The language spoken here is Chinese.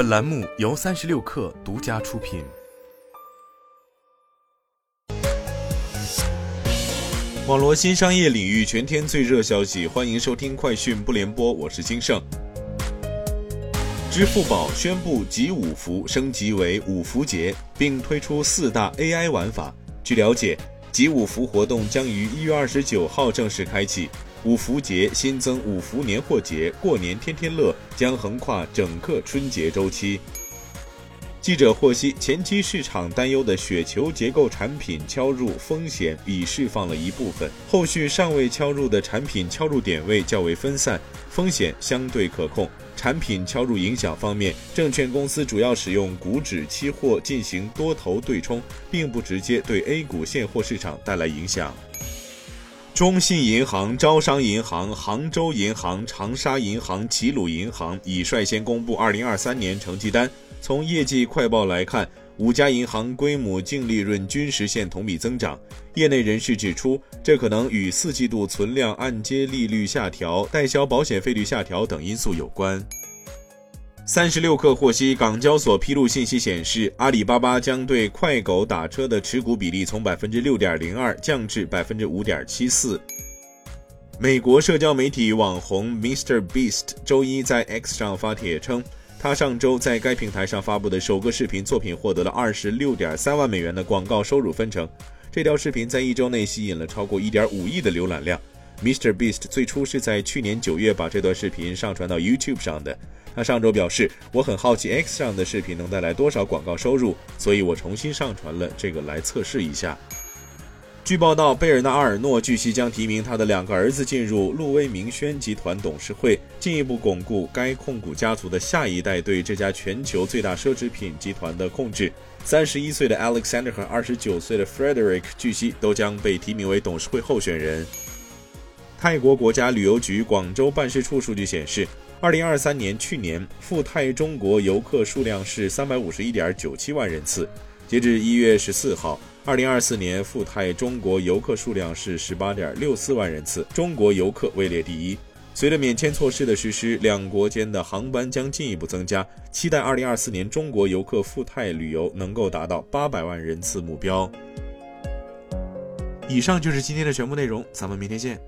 本栏目由三十六氪独家出品。网罗新商业领域全天最热消息，欢迎收听快讯不联播，我是金盛。支付宝宣布集五福升级为五福节，并推出四大 AI 玩法。据了解，集五福活动将于一月二十九号正式开启。五福节新增五福年货节、过年天天乐，将横跨整个春节周期。记者获悉，前期市场担忧的雪球结构产品敲入风险已释放了一部分，后续尚未敲入的产品敲入点位较为分散，风险相对可控。产品敲入影响方面，证券公司主要使用股指期货进行多头对冲，并不直接对 A 股现货市场带来影响。中信银行、招商银行、杭州银行、长沙银行、齐鲁银行已率先公布2023年成绩单。从业绩快报来看，五家银行规模净利润均实现同比增长。业内人士指出，这可能与四季度存量按揭利率下调、代销保险费率下调等因素有关。三十六氪获悉，港交所披露信息显示，阿里巴巴将对快狗打车的持股比例从百分之六点零二降至百分之五点七四。美国社交媒体网红 Mr Beast 周一在 X 上发帖称，他上周在该平台上发布的首个视频作品获得了二十六点三万美元的广告收入分成。这条视频在一周内吸引了超过一点五亿的浏览量。Mr Beast 最初是在去年九月把这段视频上传到 YouTube 上的。他上周表示：“我很好奇 X 上的视频能带来多少广告收入，所以我重新上传了这个来测试一下。”据报道，贝尔纳阿尔诺据悉将提名他的两个儿子进入路威明轩集团董事会，进一步巩固该控股家族的下一代对这家全球最大奢侈品集团的控制。三十一岁的 Alexander 和二十九岁的 Frederick 据悉都将被提名为董事会候选人。泰国国家旅游局广州办事处数据显示。二零二三年去年赴泰中国游客数量是三百五十一点九七万人次，截至一月十四号，二零二四年赴泰中国游客数量是十八点六四万人次，中国游客位列第一。随着免签措施的实施，两国间的航班将进一步增加，期待二零二四年中国游客赴泰旅游能够达到八百万人次目标。以上就是今天的全部内容，咱们明天见。